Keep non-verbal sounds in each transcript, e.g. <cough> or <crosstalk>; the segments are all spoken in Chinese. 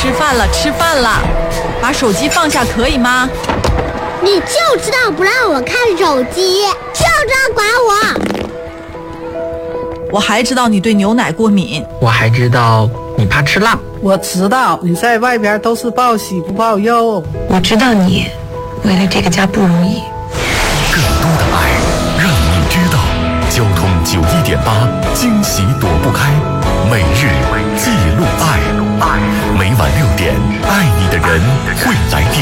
吃饭了，吃饭了，把手机放下可以吗？你就知道不让我看手机，就知道管我。我还知道你对牛奶过敏，我还知道你怕吃辣，我知道你在外边都是报喜不报忧。我知道你为了这个家不容易。更多的爱，让你知道。交通九一点八，惊喜躲不开，每日记录爱。每晚六点，爱你的人会来电。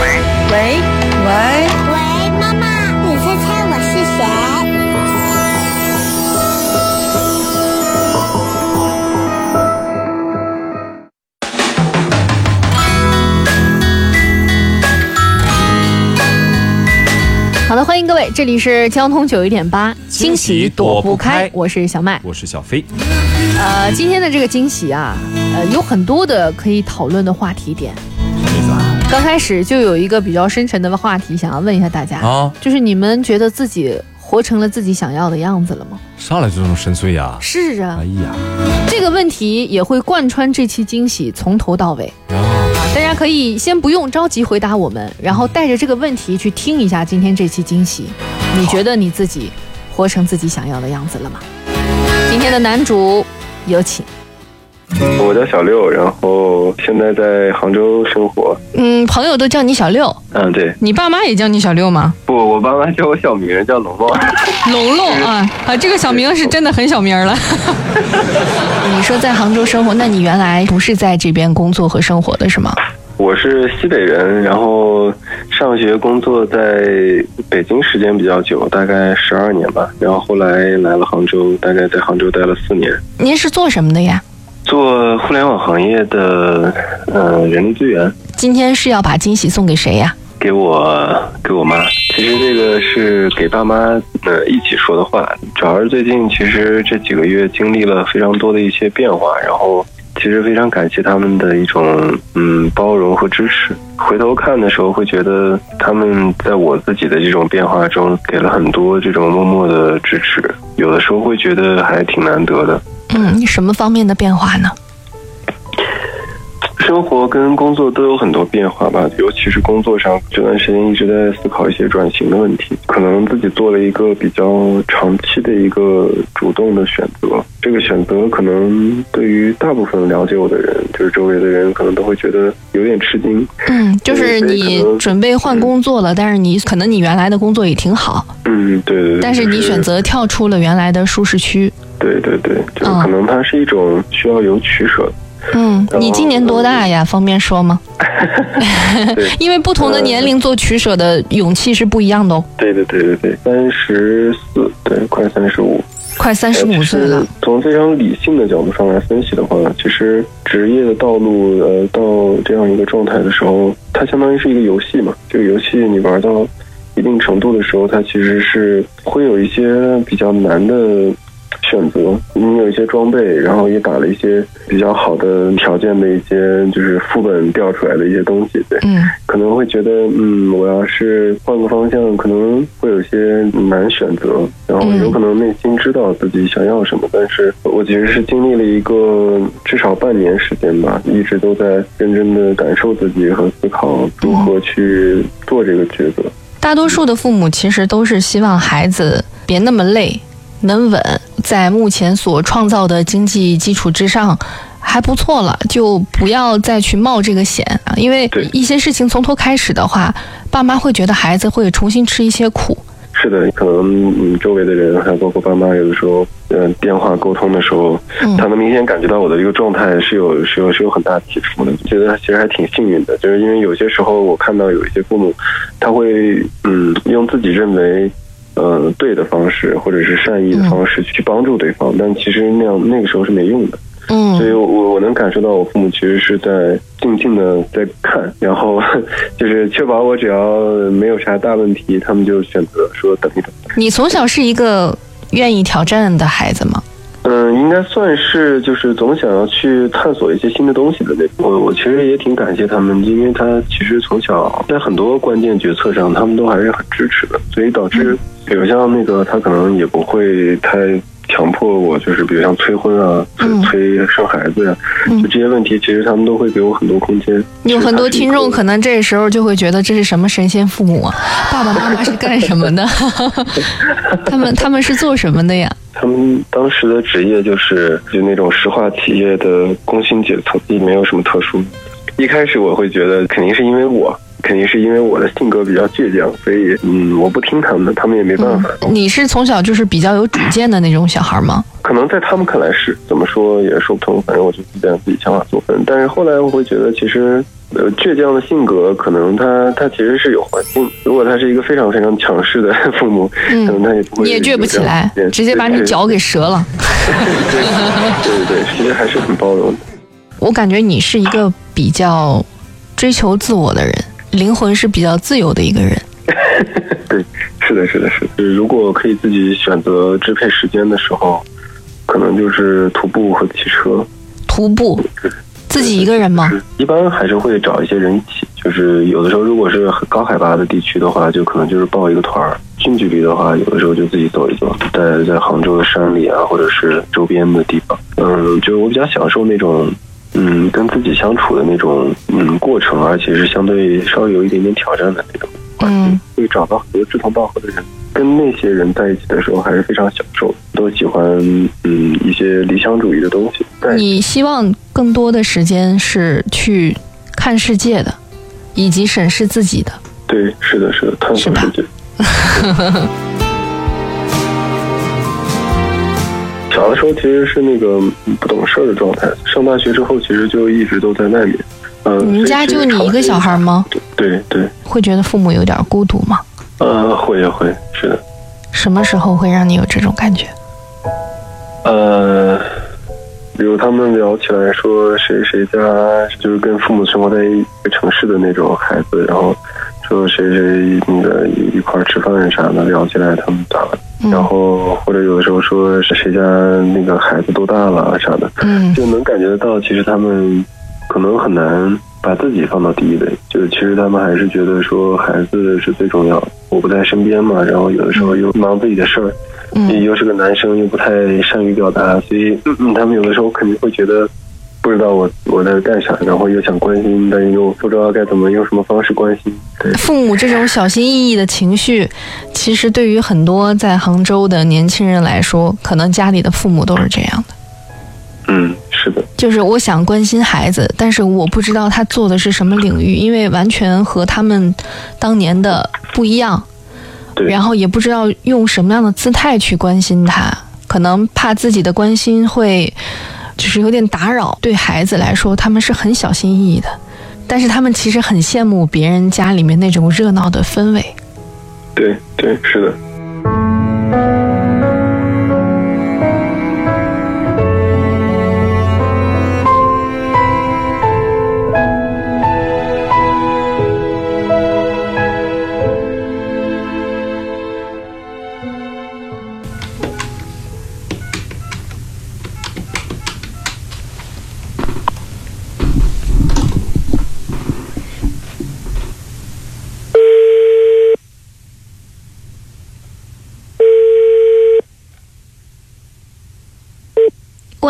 喂喂，喂，位，这里是交通九一点八，惊喜躲不开，我是小麦。我是小飞。呃，今天的这个惊喜啊，呃，有很多的可以讨论的话题点。什么意思啊？刚开始就有一个比较深沉的话题，想要问一下大家，啊，就是你们觉得自己活成了自己想要的样子了吗？上来就这么深邃呀？是啊哎，呀，这个问题也会贯穿这期惊喜从头到尾。家可以先不用着急回答我们，然后带着这个问题去听一下今天这期惊喜。你觉得你自己活成自己想要的样子了吗？今天的男主有请。我叫小六，然后现在在杭州生活。嗯，朋友都叫你小六，嗯，对，你爸妈也叫你小六吗？不，我爸妈叫我小名，叫龙龙。龙龙 <laughs> 啊啊，这个小名是真的很小名了。<laughs> 你说在杭州生活，那你原来不是在这边工作和生活的是吗？我是西北人，然后上学工作在北京时间比较久，大概十二年吧。然后后来来了杭州，大概在杭州待了四年，您是做什么的呀？做互联网行业的呃人力资源。今天是要把惊喜送给谁呀？给我给我妈，其实这个是给爸妈呃一起说的话，主要是最近其实这几个月经历了非常多的一些变化，然后其实非常感谢他们的一种嗯包容和支持。回头看的时候，会觉得他们在我自己的这种变化中给了很多这种默默的支持，有的时候会觉得还挺难得的。嗯，你什么方面的变化呢？生活跟工作都有很多变化吧，尤其是工作上，这段时间一直在思考一些转型的问题，可能自己做了一个比较长期的一个主动的选择。这个选择可能对于大部分了解我的人，就是周围的人，可能都会觉得有点吃惊。嗯，就是你准备换工作了，但是你可能你原来的工作也挺好，嗯，对对对。但是你选择跳出了原来的舒适区。对对对，就可能它是一种需要有取舍的。嗯，你今年多大呀？方便说吗？<laughs> 对因为不同的年龄做取舍的勇气是不一样的哦。对对对对对，三十四，对，快三十五。快三十五岁了呃，从非常理性的角度上来分析的话，其实职业的道路，呃，到这样一个状态的时候，它相当于是一个游戏嘛。这个游戏你玩到一定程度的时候，它其实是会有一些比较难的选择。你有一些装备，然后也打了一些比较好的条件的一些，就是副本调出来的一些东西，对。嗯可能会觉得，嗯，我要是换个方向，可能会有些难选择，然后有可能内心知道自己想要什么，但是我其实是经历了一个至少半年时间吧，一直都在认真的感受自己和思考如何去做这个抉择。大多数的父母其实都是希望孩子别那么累，能稳，在目前所创造的经济基础之上。还不错了，就不要再去冒这个险啊！因为对一些事情从头开始的话，爸妈会觉得孩子会重新吃一些苦。是的，可能嗯，周围的人还有包括爸妈，有的时候，呃，电话沟通的时候，嗯他能明显感觉到我的一个状态是有是有是有很大起伏的，觉得其实还挺幸运的，就是因为有些时候我看到有一些父母，他会嗯用自己认为。呃，对的方式或者是善意的方式去帮助对方，但其实那样那个时候是没用的。嗯所以我我能感受到我父母其实是在静静的在看，然后 <laughs> 就是确保我只要没有啥大问题，他们就选择说等一等。你从小是一个愿意挑战的孩子吗？嗯，应该算是就是总想要去探索一些新的东西的那种。我我其实也挺感谢他们，因为他其实从小在很多关键决策上，他们都还是很支持的，所以导致比如像那个他可能也不会太强迫我，就是比如像催婚啊、催嗯催生孩子呀、嗯就这些问题，其实他们都会给我很多空间。有很多听众可能能这时候就会觉得这是什么神仙父母啊？爸爸妈妈是干什么的？<laughs> 他们他们是做什么的呀？<laughs> 他们当时的职业就是就那种石化企业的工薪阶层，也没有什么特殊。一开始我会觉得肯定是因为我，肯定是因为我的性格比较倔强，所以嗯，我不听他们的，他们也没办法。你是从小就是比较有主见的那种小孩吗？可能在他们看来是怎么说也说不通，反正我就自己按自己想法做分。但是后来我会觉得，其实呃倔强的性格，可能他他其实是有环境。如果他是一个非常非常强势的 <laughs> 父母，嗯可能他也不会你也倔不起来直接把你脚给折了。对对对，其实还是很包容的。我感觉你是一个比较追求自我的人，灵魂是比较自由的一个人。<laughs> 对，是的，是的，是的。就是如果可以自己选择支配时间的时候，可能就是徒步和骑车。徒步，自己一个人吗？一般还是会找一些人一起。就是有的时候，如果是很高海拔的地区的话，就可能就是报一个团儿；近距离的话，有的时候就自己走一走，在在杭州的山里啊，或者是周边的地方。嗯，就是我比较享受那种，嗯，跟自己相处的那种嗯过程，而且是相对稍微有一点点挑战的那种。嗯，会找到很多志同道合的人，跟那些人在一起的时候还是非常享受，都喜欢嗯一些理想主义的东西。但你希望更多的时间是去看世界的，以及审视自己的。对，是的，是的，探索世界。<laughs> 小的时候其实是那个不懂事儿的状态，上大学之后其实就一直都在外面。嗯、你们家就你一个小孩吗？对对，会觉得父母有点孤独吗？呃，会呀会，是的。什么时候会让你有这种感觉？呃，比如他们聊起来说谁谁家就是跟父母生活在一个城市的那种孩子，然后说谁谁那个一块儿吃饭啥的，聊起来他们咋了？然后或者有的时候说是谁家那个孩子多大了啥的，嗯。就能感觉得到，其实他们可能很难把自己放到第一位，就是其实他们还是觉得说孩子是最重要的，我不在身边嘛，然后有的时候又忙自己的事儿，嗯。又是个男生，又不太善于表达，所以、嗯、他们有的时候肯定会觉得不知道我我在干啥，然后又想关心，但又不知道该怎么用什么方式关心。对，父母这种小心翼翼的情绪，其实对于很多在杭州的年轻人来说，可能家里的父母都是这样的。嗯，是的，就是我想关心孩子，但是我不知道他做的是什么领域，因为完全和他们当年的不一样。对，然后也不知道用什么样的姿态去关心他，可能怕自己的关心会就是有点打扰。对孩子来说，他们是很小心翼翼的，但是他们其实很羡慕别人家里面那种热闹的氛围。对对，是的。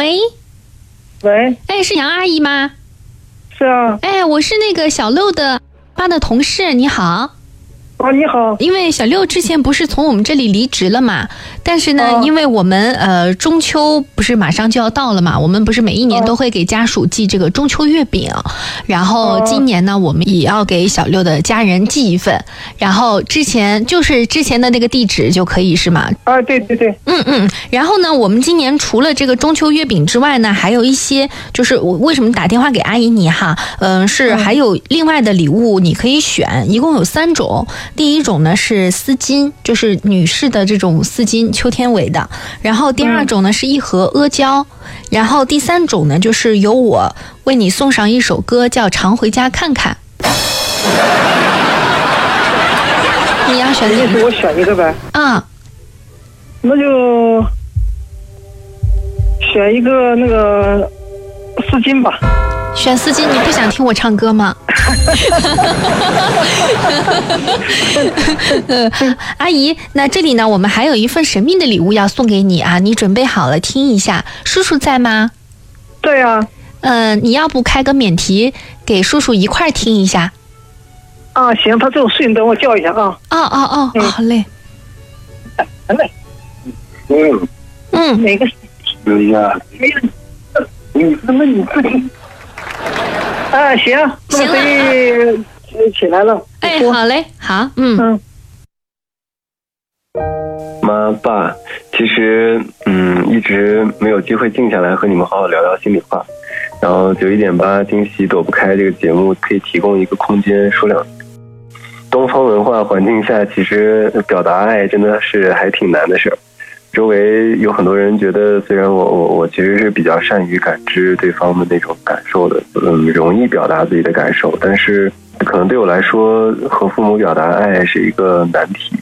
喂，喂，哎，是杨阿姨吗？是啊，哎，我是那个小六的爸的同事，你好。啊，你好。因为小六之前不是从我们这里离职了嘛，但是呢，哦因为我们呃中秋不是马上就要到了嘛，我们不是每一哦年都会给家属寄这个中秋月饼，然后哦今年呢，我们也要给小六的家人寄一份，然后之前就是之前的那个地址就可以是吗？啊，对对对，嗯嗯，然后呢，我们今年除了这个中秋月饼之外呢，还有一些，就是我为什么打电话给阿姨你哈，嗯、是还有另外的礼物你可以选，一共有三种。第一种呢是丝巾，就是女士的这种丝巾，秋天围的。然后第二种呢是一盒阿胶，然后第三种呢就是由我为你送上一首歌，叫《常回家看看》。你要选哪个意思我选一个呗，啊？那就选一个那个丝巾吧。选司机，你不想听我唱歌吗？呃，<laughs> 阿姨，那这里呢，我们还有一份神秘的礼物要送给你啊，你准备好了听一下。叔叔在吗？对啊、嗯、你要不开个免提给叔叔一块儿听一下？啊，行，他正睡，你等我叫一下啊。哦哦哦，好嘞。来，嗯，嗯，哪个？留一下。你那么你自己？啊，行，那么可以起来了。哎，好嘞，好，嗯嗯，妈爸，其实嗯，一直没有机会静下来和你们好好聊聊心里话。然后九一点八惊喜躲不开这个节目可以提供一个空间说两句。东方文化环境下，其实表达爱真的是还挺难的事儿。周围有很多人觉得，虽然我我我其实是比较善于感知对方的那种感受的，嗯，容易表达自己的感受，但是可能对我来说，和父母表达爱是一个难题。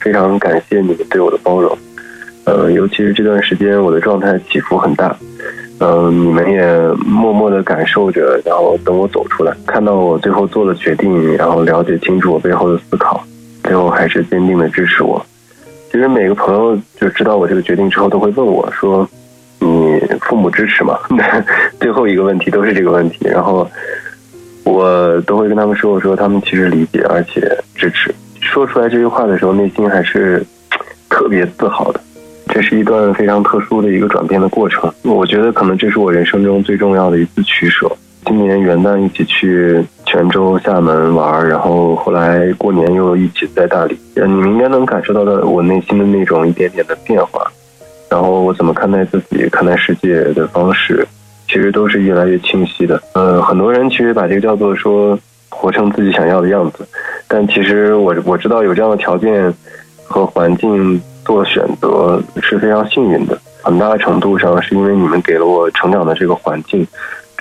非常感谢你们对我的包容，呃，尤其是这段时间我的状态起伏很大，嗯、你们也默默的感受着，然后等我走出来，看到我最后做了决定，然后了解清楚我背后的思考，最后还是坚定的支持我。其实每个朋友就知道我这个决定之后，都会问我说：“你父母支持吗？” <laughs> 最后一个问题都是这个问题，然后我都会跟他们说：“我说他们其实理解而且支持。”说出来这句话的时候，内心还是特别自豪的。这是一段非常特殊的一个转变的过程。我觉得可能这是我人生中最重要的一次取舍。今年元旦一起去泉州、厦门玩，然后后来过年又一起在大理。你们应该能感受到的我内心的那种一点点的变化。然后我怎么看待自己、看待世界的方式，其实都是越来越清晰的。呃，很多人其实把这个叫做说活成自己想要的样子，但其实我我知道有这样的条件和环境做选择是非常幸运的，很大程度上是因为你们给了我成长的这个环境，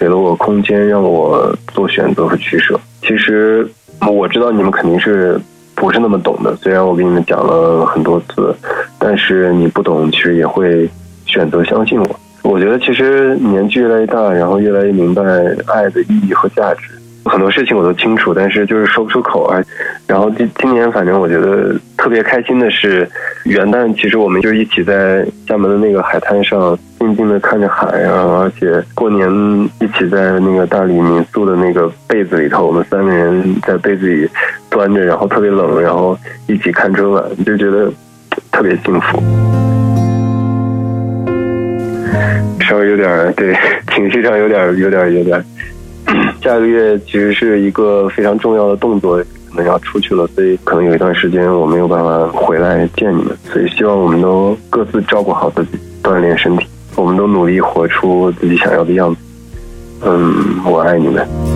给了我空间让我做选择和取舍。其实我知道你们肯定是不是那么懂的，虽然我给你们讲了很多次，但是你不懂，其实也会选择相信我。我觉得其实年纪越来越大，然后越来越明白爱的意义和价值。很多事情我都清楚，但是就是说不出口啊。然后今今年，反正我觉得特别开心的是，元旦其实我们就一起在厦门的那个海滩上，静静的看着海啊，而且过年一起在那个大理民宿的那个被子里头，我们三个人在被子里端着，然后特别冷，然后一起看春晚，就觉得特别幸福。稍微有点儿对情绪上有点儿有点儿有点儿。<coughs> 下个月其实是一个非常重要的动作，可能要出去了，所以可能有一段时间我没有办法回来见你们，所以希望我们都各自照顾好自己，锻炼身体，我们都努力活出自己想要的样子。嗯，我爱你们。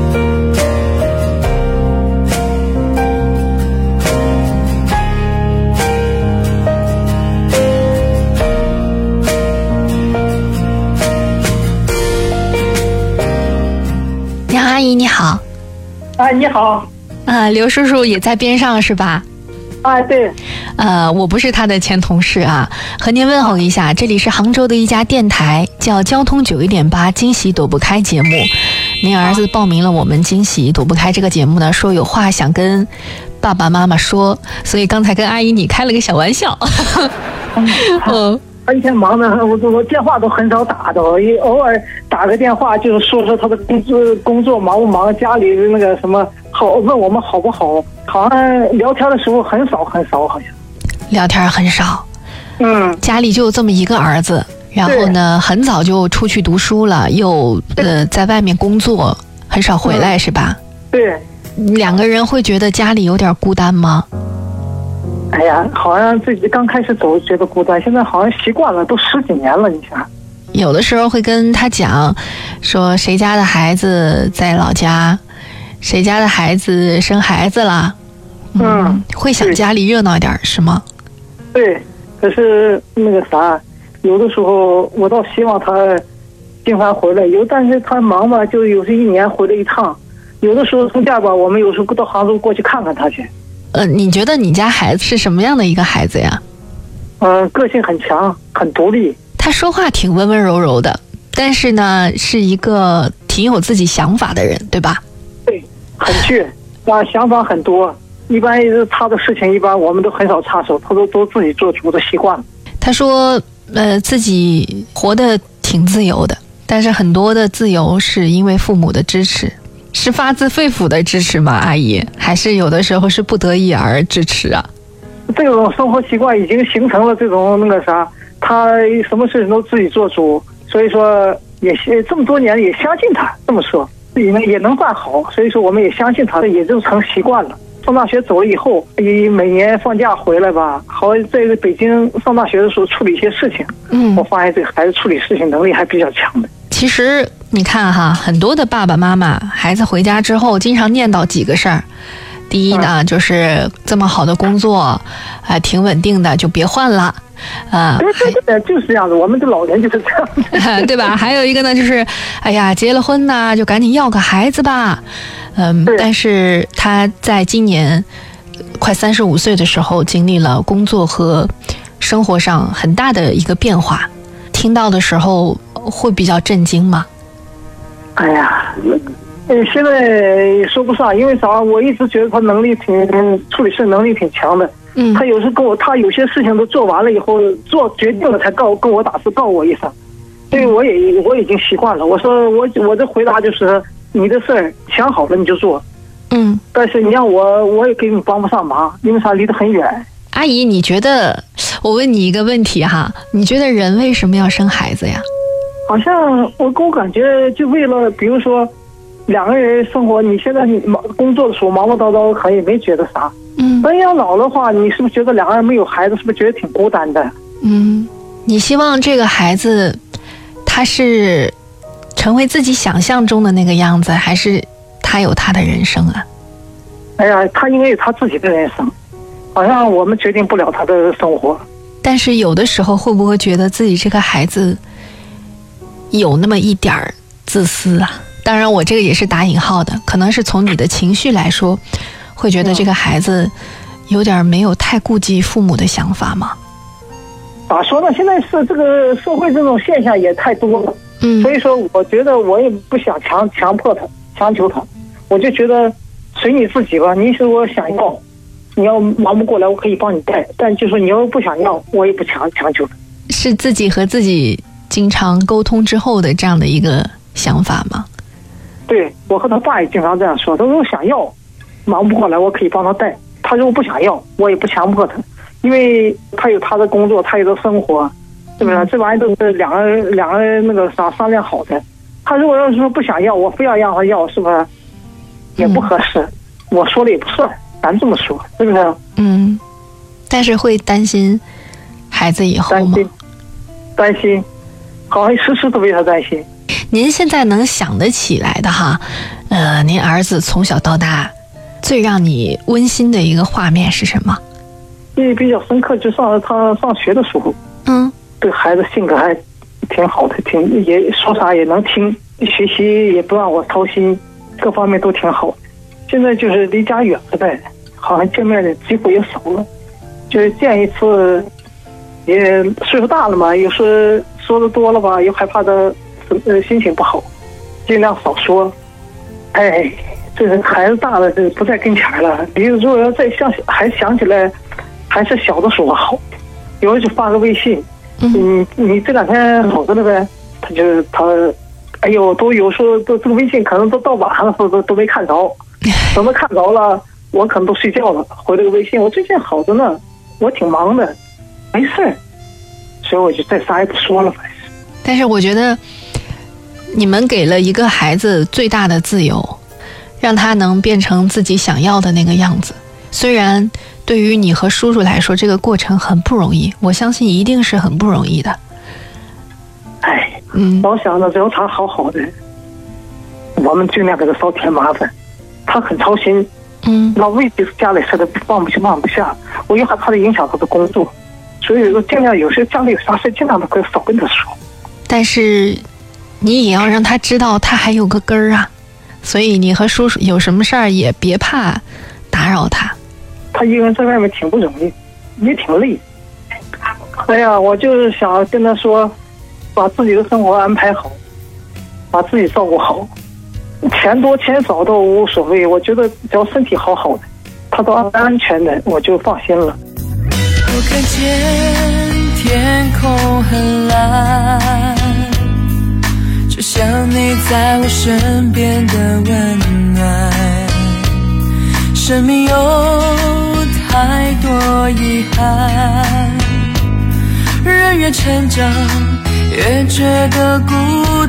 阿姨你好，哎，你好，啊，刘叔叔也在边上是吧？啊，对，呃，我不是他的前同事啊，和您问候一下，这里是杭州的一家电台，叫交通九一点八惊喜躲不开节目。您儿子报名了我们惊喜躲不开这个节目呢，说有话想跟爸爸妈妈说，所以刚才跟阿姨你开了个小玩笑。嗯，<laughs> 他一天忙的，我我电话都很少打的，我一偶尔打个电话，就是说说他的工作工作忙不忙，家里的那个什么好，问我们好不好，好像聊天的时候很少很少，好像。聊天很少，嗯，家里就有这么一个儿子，然后呢，很早就出去读书了，又呃在外面工作，很少回来，是吧？对，两个人会觉得家里有点孤单吗？哎呀，好像自己刚开始走觉得孤单，现在好像习惯了，都十几年了，你想。有的时候会跟他讲，说谁家的孩子在老家，谁家的孩子生孩子了，嗯，会想家里热闹点是吗？对，可是那个啥，有的时候我倒希望他经常回来，有但是他忙吧，就有时一年回来一趟，有的时候从家吧，我们有时候到杭州过去看看他去。呃，你觉得你家孩子是什么样的一个孩子呀？嗯、个性很强，很独立。他说话挺温温柔柔的，但是呢，是一个挺挺有自己想法的人，对吧？对，很倔，<laughs> 啊，想法很多。一般他的事情，一般我们都很少插手，他都都自己做主的习惯。他说，呃，自己活得挺自由的，但是很多的自由是因为父母的支持，是发自肺腑的支持吗？阿姨，还是有的时候是不得已而支持啊？这种生活习惯已经形成了这种那个啥，他什么事情都自己做主，所以说也这么多年也相信他这么说，自己能也能办好，所以说我们也相信他，也就成习惯了。上大学走了以后，也每年放假回来吧，好在北京上大学的时候处理一些事情，嗯，我发现这个孩子处理事情能力还比较强的。其实你看哈，很多的爸爸妈妈，孩子回家之后，经常念叨几个事儿。第一呢，就是这么好的工作，啊，挺稳定的，就别换了，啊，对对对，就是这样子。我们的老人就是这样，<laughs> 对吧？还有一个呢，就是，哎呀，结了婚呢，就赶紧要个孩子吧。嗯，但是他在今年快三十五岁的时候，经历了工作和生活上很大的一个变化，听到的时候会比较震惊吗？哎呀，呃，现在说不上，因为啥？我一直觉得他能力挺处理事能力挺强的。嗯，他有时跟我，他有些事情都做完了以后，做决定了才告跟我打字告我一声，所以我也我已经习惯了。我说我我的回答就是。你的事儿想好了你就做，嗯，但是你让我我也给你帮不上忙，因为啥离得很远。阿姨，你觉得？我问你一个问题哈，你觉得人为什么要生孩子呀？好像我给我感觉就为了，比如说两个人生活，你现在你忙工作的时候忙忙叨叨，可能也没觉得啥。嗯。等养老的话，你是不是觉得两个人没有孩子，是不是觉得挺孤单的？嗯。你希望这个孩子，他是？成为自己想象中的那个样子，还是他有他的人生啊？哎呀，他应该有他自己的人生，好像我们决定不了他的生活。但是有的时候，会不会觉得自己这个孩子有那么一点儿自私啊？当然，我这个也是打引号的，可能是从你的情绪来说，会觉得这个孩子有点没有太顾及父母的想法吗？咋说呢？现在是这个社会这种现象也太多了。嗯，所以说，我觉得我也不想强强迫他，强求他，我就觉得随你自己吧。你是我想要，你要忙不过来，我可以帮你带。但就说你要不想要，我也不强强求他。是自己和自己经常沟通之后的这样的一个想法吗？对，我和他爸也经常这样说。他说想要，忙不过来，我可以帮他带。他如果不想要，我也不强迫他，因为他有他的工作，他有的生活。是不是？这玩意都是两个人两个人那个啥商量好的。他如果要是说不想要，我非要让他要，是不是也不合适？我说了也不算，咱这么说，是不是？嗯。但是会担心孩子以后吗？担心，担心，好像时时都为他担心。您现在能想得起来的哈？呃，您儿子从小到大最让你温馨的一个画面是什么？因为比较深刻，就上他上学的时候。嗯。对孩子性格还挺好的，挺也说啥也能听，学习也不让我操心，各方面都挺好。现在就是离家远了呗，好像见面的机会也少了，就是见一次，也岁数大了嘛，有时说的多了吧，又害怕他呃心情不好，尽量少说。哎，这孩子大了，这不在跟前了。你如果要再想还想起来，还是小的时候好，有时就发个微信。嗯，你这两天好着呢呗？他就他，哎呦，都有时候都这个微信可能都到晚上了都都没看着，<laughs> 等到看着了，我可能都睡觉了，回了个微信，我最近好着呢，我挺忙的，没事儿，所以我就再啥也不说了，反正。但是我觉得，你们给了一个孩子最大的自由，让他能变成自己想要的那个样子，虽然。对于你和叔叔来说，这个过程很不容易，我相信一定是很不容易的。哎，嗯，老想着只要他好好的，我们尽量给他少添麻烦。他很操心，嗯，那未必是家里事的放不下放不下，我又害怕他影响他的工作，所以说尽量有时家里有啥事，尽量都可以少跟他说。但是你也要让他知道他还有个根儿啊，所以你和叔叔有什么事儿也别怕打扰他。他一个人在外面挺不容易，也挺累。哎呀，我就是想跟他说，把自己的生活安排好，把自己照顾好，钱多钱少都无所谓，我觉得只要身体好好的，他都安安全的，我就放心了。我看见天空很蓝，就像你在我身边的温暖。生命有太多遗憾，人越成长越觉得孤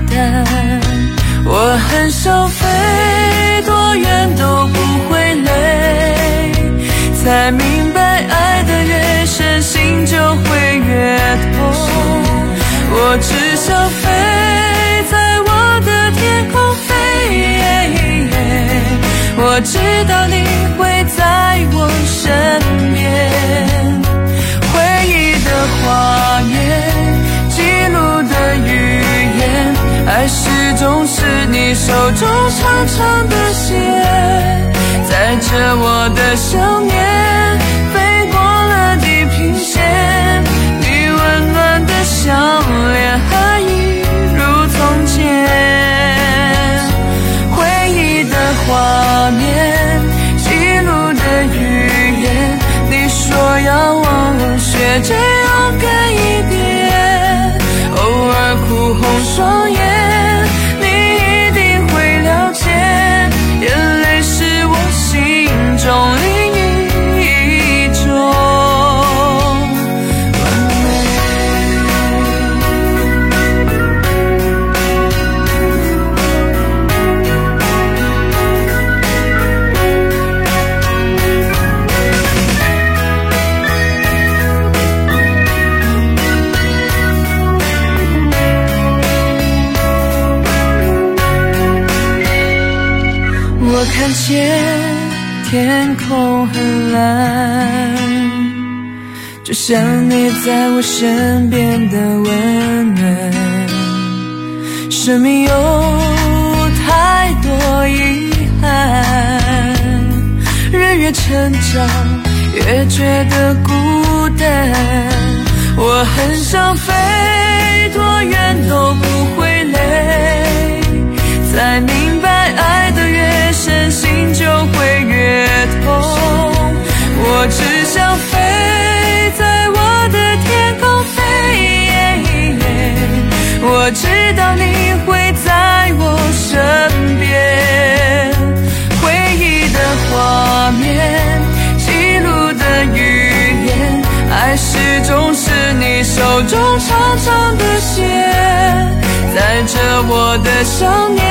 单。我很想飞多远都不会累，才明白爱的越深，心就会越痛。我只想飞在我的天空飞，我知道你会在我身边。回忆的画面，记录的语言，爱始终是你手中长长的线，载着我的想念，飞过了地平线。你温暖的笑脸还一如从前，回忆的画面，记录的语言。你说要忘了，学着天天空很蓝，就像你在我身边的温暖。生命有太多遗憾，人越成长越觉得孤单。我很想飞多远都不会我只想飞在我的天空飞，我知道你会在我身边。回忆的画面，记录的语言，爱始终是你手中长长的线，载着我的想念。